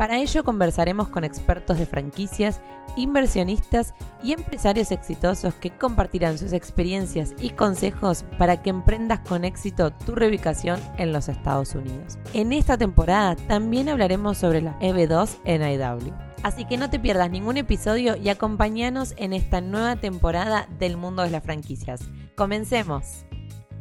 Para ello conversaremos con expertos de franquicias, inversionistas y empresarios exitosos que compartirán sus experiencias y consejos para que emprendas con éxito tu reubicación en los Estados Unidos. En esta temporada también hablaremos sobre la EB2 en IW. Así que no te pierdas ningún episodio y acompáñanos en esta nueva temporada del mundo de las franquicias. Comencemos.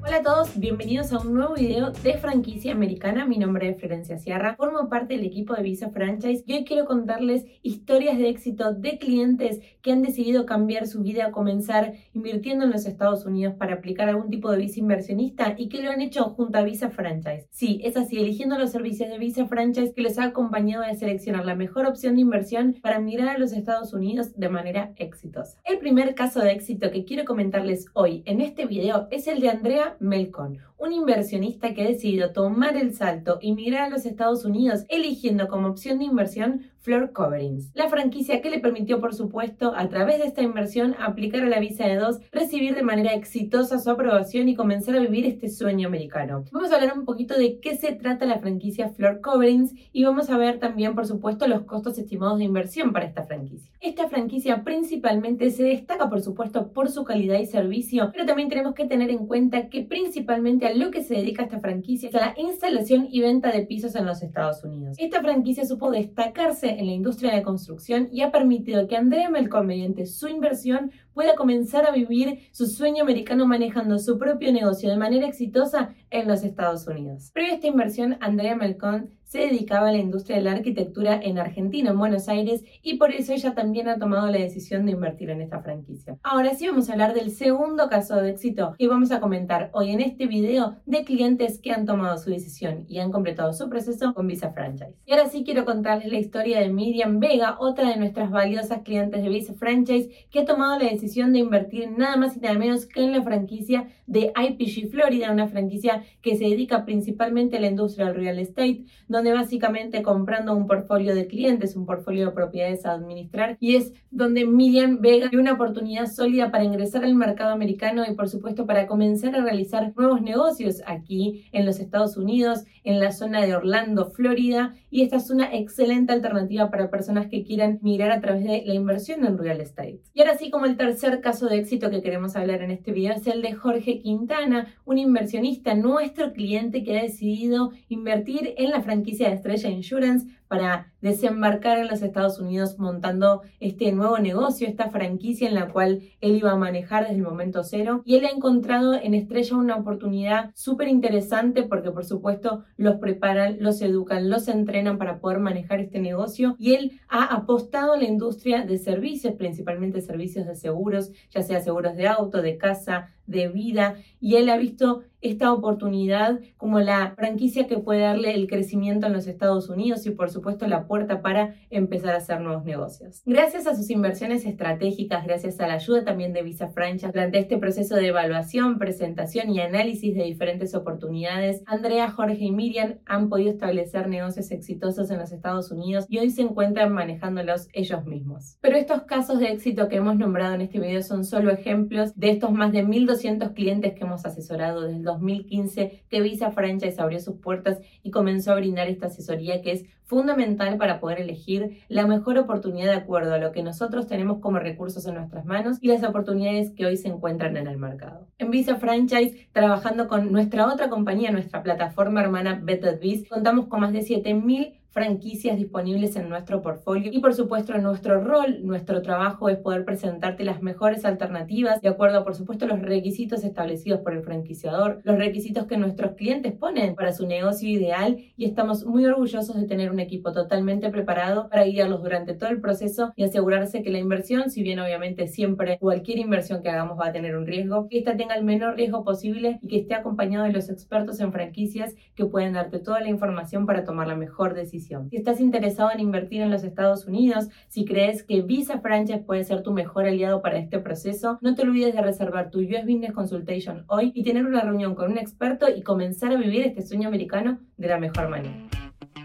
Hola a todos, bienvenidos a un nuevo video de franquicia americana. Mi nombre es Florencia Sierra, formo parte del equipo de Visa Franchise y hoy quiero contarles historias de éxito de clientes que han decidido cambiar su vida, comenzar invirtiendo en los Estados Unidos para aplicar algún tipo de visa inversionista y que lo han hecho junto a Visa Franchise. Sí, es así, eligiendo los servicios de Visa Franchise que les ha acompañado a seleccionar la mejor opción de inversión para migrar a los Estados Unidos de manera exitosa. El primer caso de éxito que quiero comentarles hoy en este video es el de Andrea Melcon, un inversionista que ha decidido tomar el salto y migrar a los Estados Unidos, eligiendo como opción de inversión Floor Coverings, la franquicia que le permitió, por supuesto, a través de esta inversión, aplicar a la visa de dos, recibir de manera exitosa su aprobación y comenzar a vivir este sueño americano. Vamos a hablar un poquito de qué se trata la franquicia Floor Coverings y vamos a ver también, por supuesto, los costos estimados de inversión para esta franquicia. Esta franquicia principalmente se destaca, por supuesto, por su calidad y servicio, pero también tenemos que tener en cuenta que principalmente a lo que se dedica esta franquicia es a la instalación y venta de pisos en los Estados Unidos. Esta franquicia supo destacarse en la industria de construcción y ha permitido que Andrea Melcon, mediante su inversión, pueda comenzar a vivir su sueño americano manejando su propio negocio de manera exitosa en los Estados Unidos. Previo a esta inversión, Andrea Melcon se dedicaba a la industria de la arquitectura en Argentina, en Buenos Aires, y por eso ella también ha tomado la decisión de invertir en esta franquicia. Ahora sí vamos a hablar del segundo caso de éxito que vamos a comentar hoy en este video de clientes que han tomado su decisión y han completado su proceso con Visa Franchise. Y ahora sí quiero contarles la historia de Miriam Vega, otra de nuestras valiosas clientes de Visa Franchise, que ha tomado la decisión de invertir nada más y nada menos que en la franquicia de IPG Florida, una franquicia que se dedica principalmente a la industria del real estate, donde básicamente comprando un portfolio de clientes, un portfolio de propiedades a administrar, y es donde Miriam Vega tiene una oportunidad sólida para ingresar al mercado americano y por supuesto para comenzar a realizar nuevos negocios aquí en los Estados Unidos, en la zona de Orlando, Florida, y esta es una excelente alternativa para personas que quieran migrar a través de la inversión en real estate. Y ahora sí, como el tercer caso de éxito que queremos hablar en este video es el de Jorge Quintana, un inversionista, nuestro cliente que ha decidido invertir en la franquicia de Estrella Insurance para desembarcar en los Estados Unidos montando este nuevo negocio, esta franquicia en la cual él iba a manejar desde el momento cero. Y él ha encontrado en Estrella una oportunidad súper interesante porque por supuesto los preparan, los educan, los entrenan para poder manejar este negocio. Y él ha apostado a la industria de servicios, principalmente servicios de seguros, ya sea seguros de auto, de casa, de vida y él ha visto esta oportunidad como la franquicia que puede darle el crecimiento en los Estados Unidos y por supuesto la puerta para empezar a hacer nuevos negocios. Gracias a sus inversiones estratégicas, gracias a la ayuda también de Visa Franchise durante este proceso de evaluación, presentación y análisis de diferentes oportunidades, Andrea, Jorge y Miriam han podido establecer negocios exitosos en los Estados Unidos y hoy se encuentran manejándolos ellos mismos. Pero estos casos de éxito que hemos nombrado en este video son solo ejemplos de estos más de 1200 clientes que hemos asesorado desde el 2015 que Visa Franchise abrió sus puertas y comenzó a brindar esta asesoría que es fundamental para poder elegir la mejor oportunidad de acuerdo a lo que nosotros tenemos como recursos en nuestras manos y las oportunidades que hoy se encuentran en el mercado. En Visa Franchise, trabajando con nuestra otra compañía, nuestra plataforma hermana BetterBiz, contamos con más de 7000 franquicias disponibles en nuestro portfolio. Y por supuesto nuestro rol, nuestro trabajo es poder presentarte las mejores alternativas de acuerdo por supuesto a los requisitos establecidos por el franquiciador, los requisitos que nuestros clientes ponen para su negocio ideal. Y estamos muy orgullosos de tener un equipo totalmente preparado para guiarlos durante todo el proceso y asegurarse que la inversión, si bien obviamente siempre cualquier inversión que hagamos va a tener un riesgo, que ésta tenga el menor riesgo posible y que esté acompañado de los expertos en franquicias que pueden darte toda la información para tomar la mejor si estás interesado en invertir en los Estados Unidos, si crees que Visa Franchise puede ser tu mejor aliado para este proceso, no te olvides de reservar tu US Business Consultation hoy y tener una reunión con un experto y comenzar a vivir este sueño americano de la mejor manera.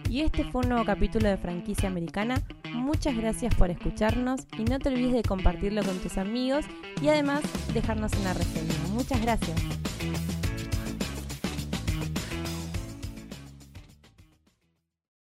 Y este fue un nuevo capítulo de Franquicia Americana. Muchas gracias por escucharnos y no te olvides de compartirlo con tus amigos y además dejarnos una reseña. Muchas gracias.